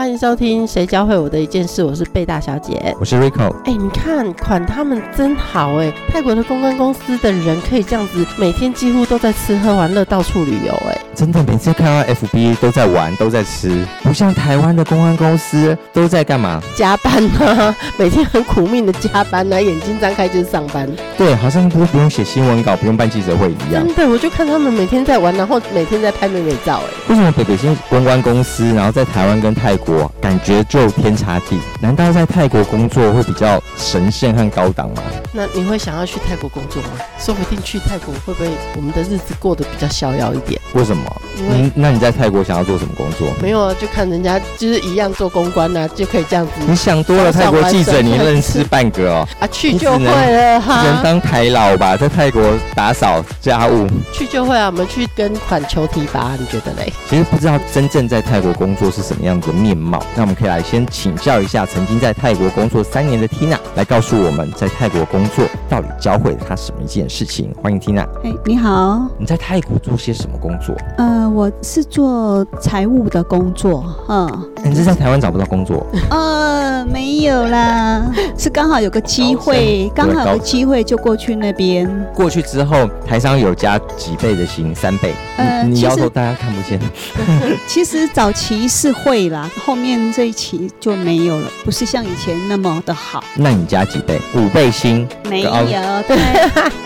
欢迎收听《谁教会我的一件事》，我是贝大小姐，我是 Rico。哎，你看款他们真好哎！泰国的公关公司的人可以这样子，每天几乎都在吃喝玩乐，到处旅游哎。真的，每次看到 FB 都在玩，都在吃，不像台湾的公关公司都在干嘛？加班啊，每天很苦命的加班啊，眼睛张开就是上班。对，好像都不用写新闻稿，不用办记者会一样。真的，我就看他们每天在玩，然后每天在拍美美照哎。为什么北北京公关公司，然后在台湾跟泰国感觉就天差地？难道在泰国工作会比较神圣和高档吗？那你会想要去泰国工作吗？说不定去泰国会不会我们的日子过得比较逍遥一点？为什么？嗯，那你在泰国想要做什么工作？没有啊，就看人家就是一样做公关呐，就可以这样子。你想多了，泰国记者你认识半个哦。啊，去就会了哈。能当台老吧，在泰国打扫家务。去就会啊，我们去跟款求提拔，你觉得嘞？其实不知道真正在泰国工作是什么样的面貌。那我们可以来先请教一下曾经在泰国工作三年的 Tina，来告诉我们在泰国工作到底教会了她什么一件事情。欢迎 Tina。哎，你好。你在泰国做些什么工作？呃，我是做财务的工作。嗯，你是在台湾找不到工作？呃，没有啦，是刚好有个机会，刚好有个机会就过去那边。过去之后，台商有加几倍的薪，三倍。呃，你摇头大家看不见。其实早期是会啦，后面这一期就没有了，不是像以前那么的好。那你加几倍？五倍薪？没有，对，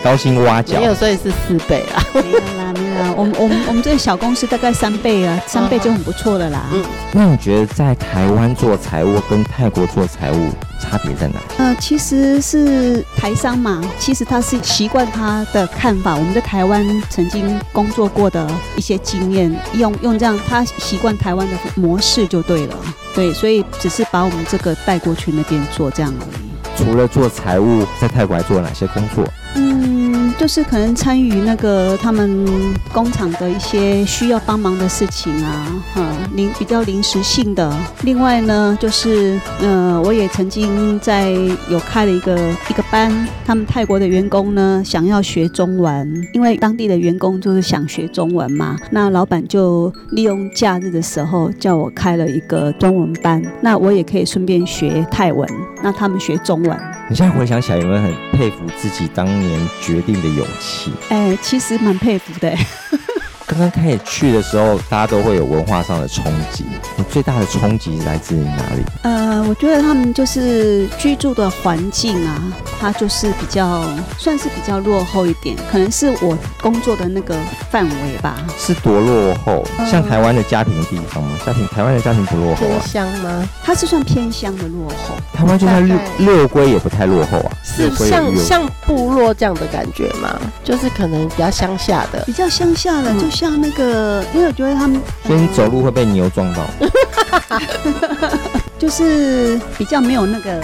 高薪挖角。没有，所以是四倍啊。没有啦，没有啦。我们我们我们这个小公司大概三倍啊，三倍就很不错了啦。嗯，那你觉得在台湾做财务跟泰国做财务差别在哪？呃，其实是台商嘛，其实他是习惯他的看法。我们在台湾曾经工作过的一些经验，用用这样，他习惯台湾的模式就对了。对，所以只是把我们这个带过去那边做这样而已。除了做财务，在泰国还做了哪些工作？嗯，就是可能参与那个他们工厂的一些需要帮忙的事情啊，哈，临比较临时性的。另外呢，就是呃，我也曾经在有开了一个一个班，他们泰国的员工呢想要学中文，因为当地的员工就是想学中文嘛，那老板就利用假日的时候叫我开了一个中文班，那我也可以顺便学泰文，那他们学中文。你现在回想起来，有没有很佩服自己当年决定的勇气？哎，其实蛮佩服的。刚刚开始去的时候，大家都会有文化上的冲击。你最大的冲击来自于哪里？呃，我觉得他们就是居住的环境啊，它就是比较算是比较落后一点，可能是我工作的那个范围吧。是多落后？像台湾的家庭地方吗？家庭台湾的家庭不落后啊？偏乡吗？它是算偏乡的落后。台湾就算六六龟也不太落后啊。是像像部落这样的感觉吗？就是可能比较乡下的，比较乡下的就。像那个，因为我觉得他们，所以你走路会被牛撞到，就是比较没有那个。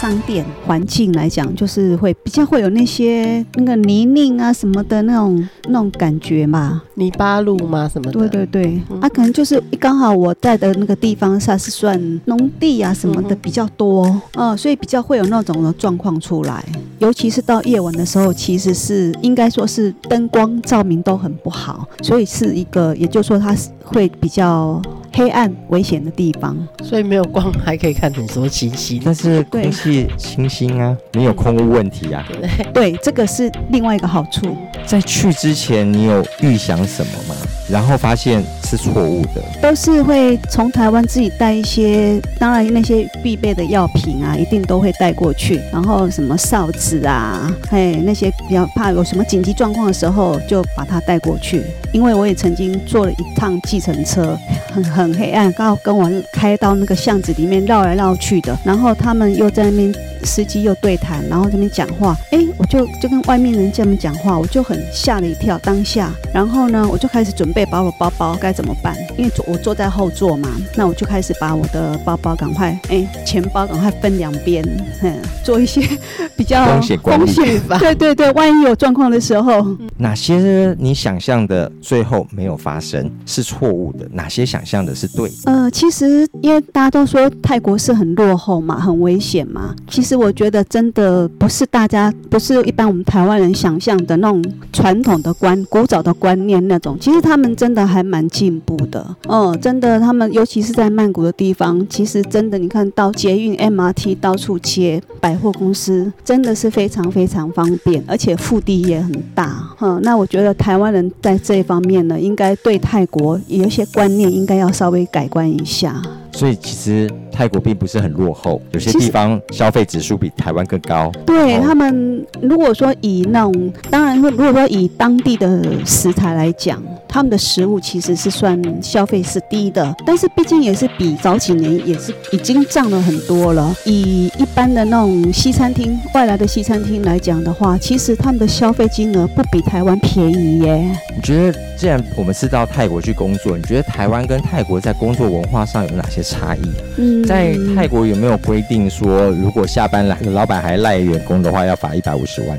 商店环境来讲，就是会比较会有那些那个泥泞啊什么的那种那种感觉嘛，泥巴路嘛？什么？对对对，啊，可能就是刚好我在的那个地方它是算农地啊什么的比较多，嗯，所以比较会有那种的状况出来，尤其是到夜晚的时候，其实是应该说是灯光照明都很不好，所以是一个，也就是说它会比较。黑暗危险的地方，所以没有光还可以看很多星星，但是空气清新啊，没有空污问题啊。对，这个是另外一个好处。在去之前，你有预想什么吗？然后发现是错误的，都是会从台湾自己带一些，当然那些必备的药品啊，一定都会带过去。然后什么哨子啊，嘿，那些比较怕有什么紧急状况的时候，就把它带过去。因为我也曾经坐了一趟计程车，很很黑暗，刚好跟我开到那个巷子里面绕来绕去的，然后他们又在那边。司机又对谈，然后这边讲话，哎，我就就跟外面人这么讲话，我就很吓了一跳。当下，然后呢，我就开始准备把我包包该怎么办？因为坐我坐在后座嘛，那我就开始把我的包包赶快，哎，钱包赶快分两边，嗯，做一些 比较风险管理风险吧 对对对，万一有状况的时候，哪些你想象的最后没有发生是错误的？哪些想象的是对的？呃，其实因为大家都说泰国是很落后嘛，很危险嘛。其实我觉得真的不是大家不是一般我们台湾人想象的那种传统的观、古早的观念那种。其实他们真的还蛮进步的。嗯，真的，他们尤其是在曼谷的地方，其实真的你看到捷运、MRT 到处接，百货公司真的是非常非常方便，而且腹地也很大。嗯，那我觉得台湾人在这一方面呢，应该对泰国有一些观念应该要稍微改观一下。所以其实泰国并不是很落后，有些地方消费指数比台湾更高。对哦他们，如果说以那种，当然，如果说以当地的食材来讲，他们的食物其实是算消费是低的，但是毕竟也是比早几年也是已经涨了很多了。以一般的那种西餐厅、外来的西餐厅来讲的话，其实他们的消费金额不比台湾便宜耶。你觉得，既然我们是到泰国去工作，你觉得台湾跟泰国在工作文化上有哪些差异？嗯在泰国有没有规定说，如果下班来老板还赖员工的话，要罚一百五十万？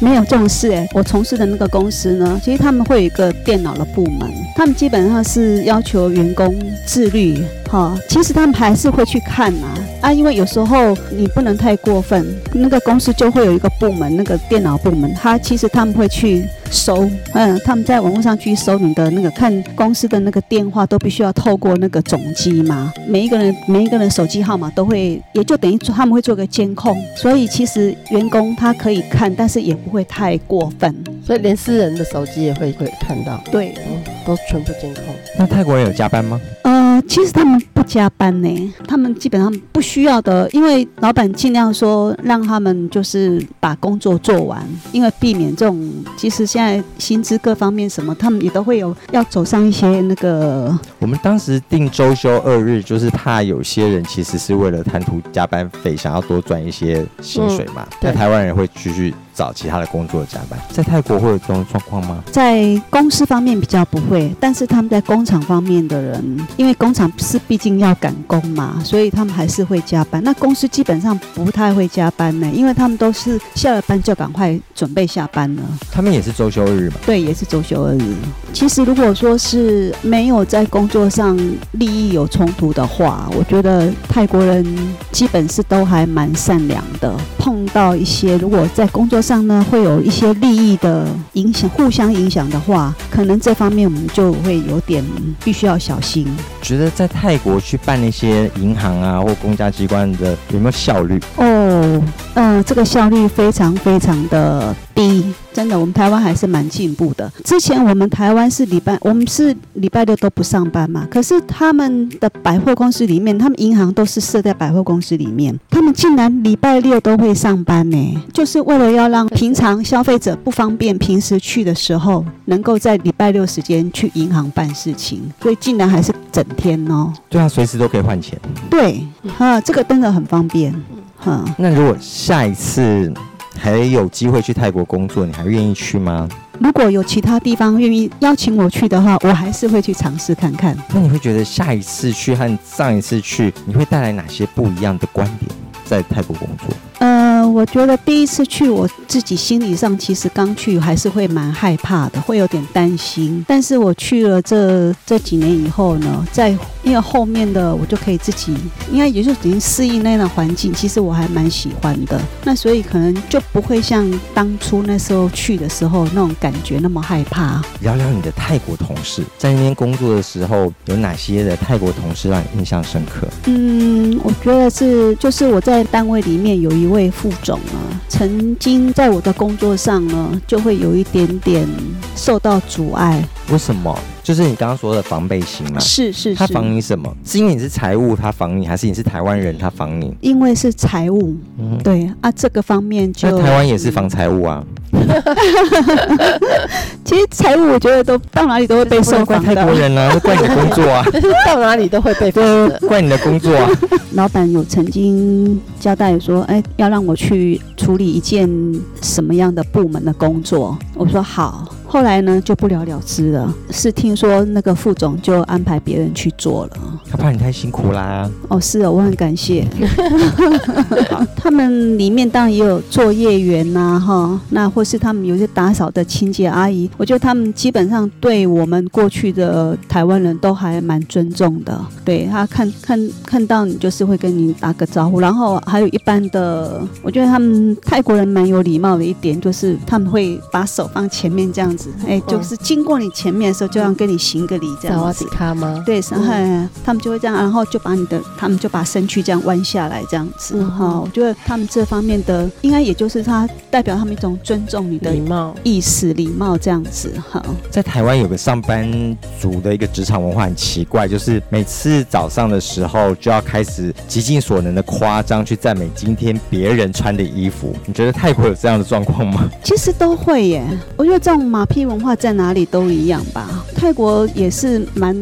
没有这种事哎、我从事的那个公司呢，其实他们会有一个电脑的部门，他们基本上是要求员工自律哈。其实他们还是会去看啊啊，因为有时候你不能太过分，那个公司就会有一个部门，那个电脑部门，他其实他们会去搜，嗯，他们在网络上去搜你的那个看公司的那个电话，都必须要透过那个总机嘛，每一个人每一个人手机号码都会，也就等于他们会做个监控，所以其实员工他可以看，但是也不会太过分。所以连私人的手机也会会看到，对，嗯，都全部监控。那泰国人有加班吗？呃，其实他们不加班呢，他们基本上不需要的，因为老板尽量说让他们就是把工作做完，因为避免这种，其实现在薪资各方面什么，他们也都会有要走上一些那个，我们当时定周休二日，就是怕有些人其实是为了贪图加班费，想要多赚一些薪水嘛。对那台湾人会继续找其他的工作加班，在泰国会有这种状况吗？在公司方面比较不会，但是他们在工厂方面的人，因为工厂是毕竟要赶工嘛，所以他们还是会加班。那公司基本上不太会加班呢，因为他们都是下了班就赶快准备下班了。他们也是周休日嘛？对，也是周休二日。其实如果说是没有在工作上利益有冲突的话，我觉得泰国人基本是都还蛮善良的。碰到一些如果在工作上呢会有一些利益的影响，互相影响的话，可能这方面我们就会有点必须要小心。觉得在泰国去办那些银行啊或公家机关的有没有效率？哦，呃，这个效率非常非常的低，真的，我们台湾还是蛮进步的。之前我们台湾是礼拜，我们是礼拜六都不上班嘛，可是他们的百货公司里面，他们银行都是设在百货公司里面，他们竟然礼拜六都会上班呢，就是为了要让平常消费者不方便平时去的时候，能够在礼拜六时间去银行办事情，所以竟然还是整天哦。对啊，随时都可以换钱。对，啊，这个真的很方便，哈、那如果下一次还有机会去泰国工作，你还愿意去吗？如果有其他地方愿意邀请我去的话，我还是会去尝试看看。那你会觉得下一次去和上一次去，你会带来哪些不一样的观点？在泰国工作，呃，我觉得第一次去，我自己心理上其实刚去还是会蛮害怕的，会有点担心。但是我去了这这几年以后呢，在因为后面的我就可以自己，应该也就已经适应那样的环境，其实我还蛮喜欢的。那所以可能就不会像当初那时候去的时候那种感觉那么害怕。聊聊你的泰国同事，在那边工作的时候，有哪些的泰国同事让你印象深刻？嗯，我觉得是，就是我在单位里面有一位副总啊，曾经在我的工作上呢，就会有一点点受到阻碍。为什么？就是你刚刚说的防备心嘛。是是他，防你什么？是因为你是财务，他防你，还是你是台湾人，他防你？因为是财务，嗯，对啊，这个方面就那台湾也是防财务啊，其实财务我觉得都到哪里都会被受怪泰访的。国人啊，那怪你的工作啊，到哪里都会被对罚的。怪你的工作啊。老板有曾经交代说，哎，要让我去处理一件什么样的部门的工作。我说好，后来呢就不了了之了。是听说那个副总就安排别人去做了。他怕你太辛苦啦。哦，是哦，我很感谢。他们里面当然也有作业员呐，哈，那或是他们有些打扫的清洁阿姨，我觉得他们基本上对我们过去的台湾人都还蛮尊重的。对他看看看到你就是会跟你打个招呼，然后还有一般的，我觉得他们泰国人蛮有礼貌的一点就是他们会把手放前面这样子，哎，就是经过你前面的时候就要跟你行个礼这样子。他吗？对，然后他们就会这样，然后就把你的，他们就把身躯这样弯下来这样子。哈，我觉得他们这方面的，应该也就是他代表他们一种尊重你的礼貌意识、礼貌这样子。哈，在台湾有个上班族的一个职场文化很奇怪，就是每次早上的时候就要开始极尽所能的夸张去赞美今天别人穿的衣服。你觉得泰国有这样的状况吗？其实都会耶，我觉得这种马屁文化在哪里都一样吧。泰国也是蛮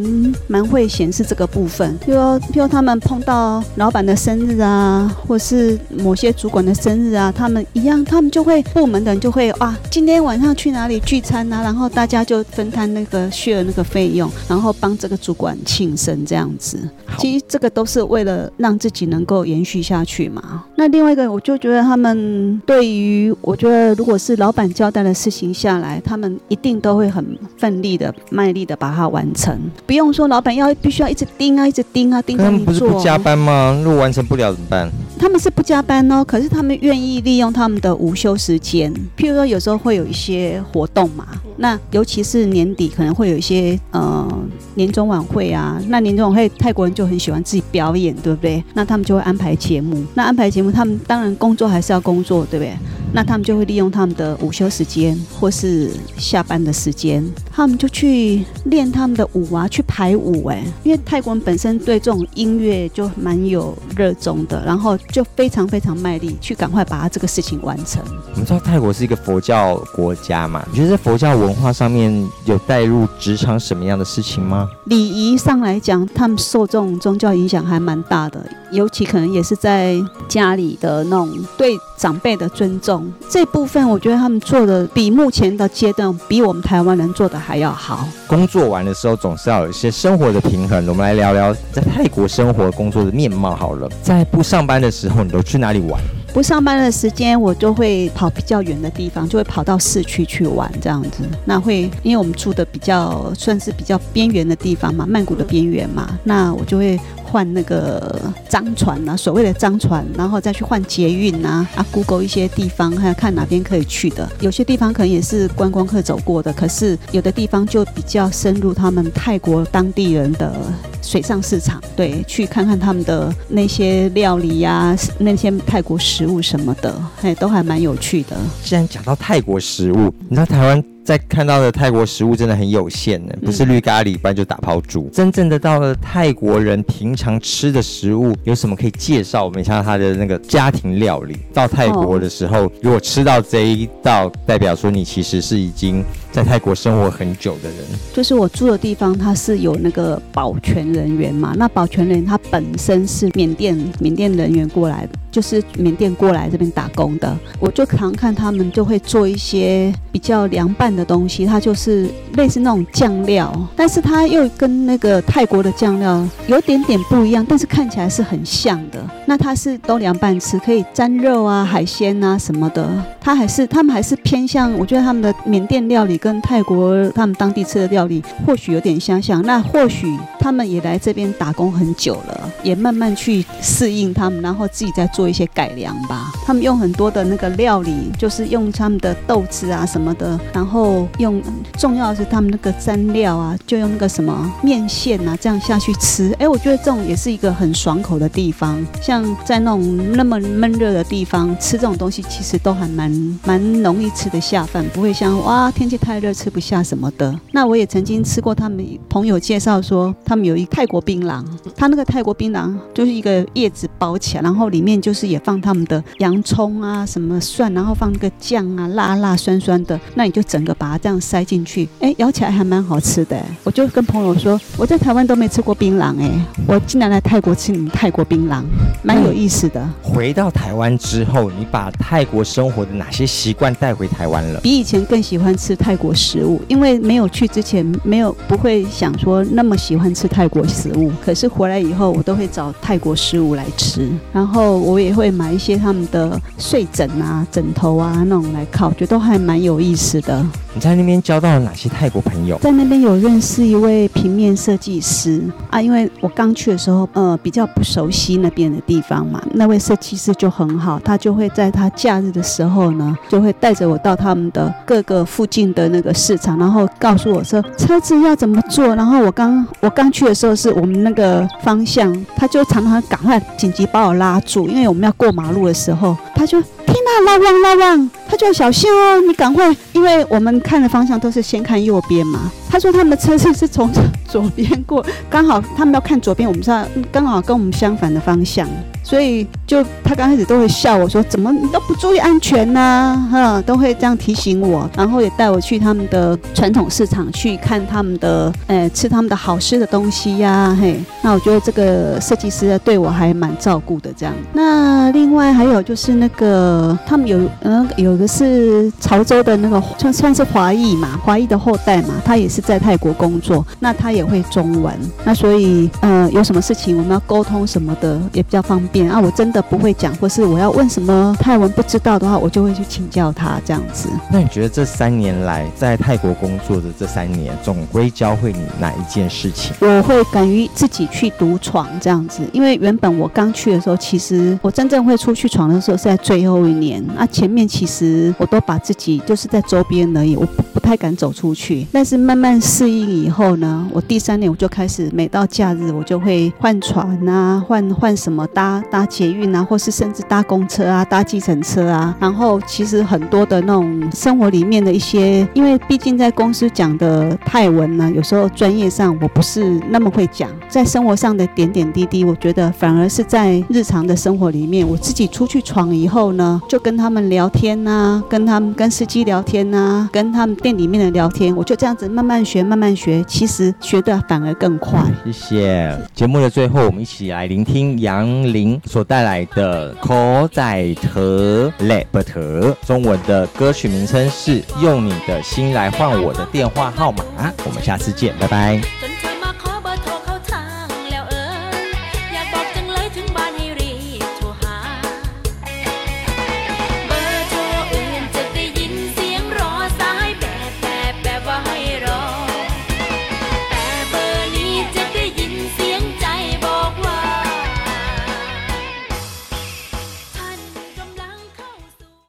蛮会显示这个部分，比如比如他们碰到老板的生日啊，或是某些主管的生日啊，他们一样，他们就会部门的人就会啊，今天晚上去哪里聚餐啊？然后大家就分摊那个需要那个费用，然后帮这个主管庆生这样子。其实这个都是为了让自己能够延续下去嘛。那另外一个，我就觉得他们对于，我觉得如果是老板交代的事情下来，他们一定都会很奋力的、卖力的把它完成。不用说老板要必须要一直盯啊、一直盯啊、盯着你做。他们不是不加班吗？如果完成不了怎么办？他们是不加班哦，可是他们愿意利用他们的午休时间。譬如说，有时候会有一些活动嘛，那尤其是年底可能会有一些呃年终晚会啊。那年终晚会泰国人就很喜欢自己表演，对不对？那他们就会安排节目。那安排节目，他们当然工作还是要工作，对不对？那他们就会利用他们的午休时间或是下班的时间，他们就去练他们的舞啊，去排舞。哎，因为泰国人本身对这种音乐就蛮有热衷的，然后就非常非常卖力去赶快把他这个事情完成。我们知道泰国是一个佛教国家嘛，你觉得在佛教文化上面有带入职场什么样的事情吗？礼仪上来讲，他们受这种宗教影响还蛮大的，尤其可能也是在家里的那种对长辈的尊重。这部分我觉得他们做的比目前的阶段，比我们台湾人做的还要好。工作完的时候总是要有一些生活的平衡。我们来聊聊在泰国生活工作的面貌好了。在不上班的时候，你都去哪里玩？不上班的时间，我就会跑比较远的地方，就会跑到市区去玩这样子。那会因为我们住的比较算是比较边缘的地方嘛，曼谷的边缘嘛，那我就会。换那个脏船呐，所谓的脏船，然后再去换捷运呐，啊，Google 一些地方，还要看哪边可以去的。有些地方可能也是观光客走过的，可是有的地方就比较深入他们泰国当地人的水上市场，对，去看看他们的那些料理呀，那些泰国食物什么的，哎，都还蛮有趣的。既然讲到泰国食物，你知道台湾？在看到的泰国食物真的很有限呢，不是绿咖喱，不然就打抛猪。真正的到了泰国人平常吃的食物，有什么可以介绍？我们像他的那个家庭料理，到泰国的时候，如果吃到这一道，代表说你其实是已经在泰国生活很久的人。就是我住的地方，它是有那个保全人员嘛，那保全人他本身是缅甸缅甸人员过来的。就是缅甸过来这边打工的，我就常看他们就会做一些比较凉拌的东西，它就是类似那种酱料，但是它又跟那个泰国的酱料有点点不一样，但是看起来是很像的。那它是都凉拌吃，可以沾肉啊、海鲜啊什么的。它还是他们还是偏向，我觉得他们的缅甸料理跟泰国他们当地吃的料理或许有点相像。那或许他们也来这边打工很久了，也慢慢去适应他们，然后自己在做。做一些改良吧，他们用很多的那个料理，就是用他们的豆子啊什么的，然后用重要的是他们那个蘸料啊，就用那个什么面线啊这样下去吃。哎，我觉得这种也是一个很爽口的地方。像在那种那么闷热的地方吃这种东西，其实都还蛮蛮容易吃得下饭，不会像哇天气太热吃不下什么的。那我也曾经吃过他们朋友介绍说，他们有一泰国槟榔，他那个泰国槟榔就是一个叶子包起来，然后里面就。是也放他们的洋葱啊，什么蒜，然后放那个酱啊，辣辣酸酸的，那你就整个把它这样塞进去，哎，咬起来还蛮好吃的。我就跟朋友说，我在台湾都没吃过槟榔，哎，我竟然来泰国吃你们泰国槟榔。蛮有意思的。回到台湾之后，你把泰国生活的哪些习惯带回台湾了？比以前更喜欢吃泰国食物，因为没有去之前没有不会想说那么喜欢吃泰国食物，可是回来以后我都会找泰国食物来吃，然后我也会买一些他们的睡枕啊、枕头啊那种来靠，觉得都还蛮有意思的。你在那边交到了哪些泰国朋友？在那边有认识一位平面设计师啊，因为我刚去的时候，呃，比较不熟悉那边的地方嘛。那位设计师就很好，他就会在他假日的时候呢，就会带着我到他们的各个附近的那个市场，然后告诉我说车子要怎么做。然后我刚我刚去的时候是我们那个方向，他就常常赶快紧急把我拉住，因为我们要过马路的时候，他就。天呐，拉旺拉旺，他就要小心哦，你赶快，因为我们看的方向都是先看右边嘛。他说他们的车子是从左边过，刚好他们要看左边，我们知道刚好跟我们相反的方向。所以就他刚开始都会笑我说怎么你都不注意安全呢？哈，都会这样提醒我，然后也带我去他们的传统市场去看他们的，呃，吃他们的好吃的东西呀，嘿。那我觉得这个设计师对我还蛮照顾的，这样。那另外还有就是那个他们有，嗯，有个是潮州的那个算算是华裔嘛，华裔的后代嘛，他也是在泰国工作，那他也会中文，那所以，呃，有什么事情我们要沟通什么的也比较方便。啊，我真的不会讲，或是我要问什么泰文不知道的话，我就会去请教他这样子。那你觉得这三年来在泰国工作的这三年，总归教会你哪一件事情？我会敢于自己去独闯这样子，因为原本我刚去的时候，其实我真正会出去闯的时候是在最后一年。那前面其实我都把自己就是在周边而已，我太敢走出去。但是慢慢适应以后呢，我第三年我就开始每到假日我就会换船啊，换换什么搭。搭捷运啊，或是甚至搭公车啊，搭计程车啊，然后其实很多的那种生活里面的一些，因为毕竟在公司讲的泰文呢，有时候专业上我不是那么会讲，在生活上的点点滴滴，我觉得反而是在日常的生活里面，我自己出去闯以后呢，就跟他们聊天呐，跟他们跟司机聊天呐，跟他们店里面的聊天，我就这样子慢慢学，慢慢学，其实学的反而更快。谢谢。节目的最后，我们一起来聆听杨林。所带来的《口仔特 Lab 特》，中文的歌曲名称是《用你的心来换我的电话号码》。我们下次见，拜拜。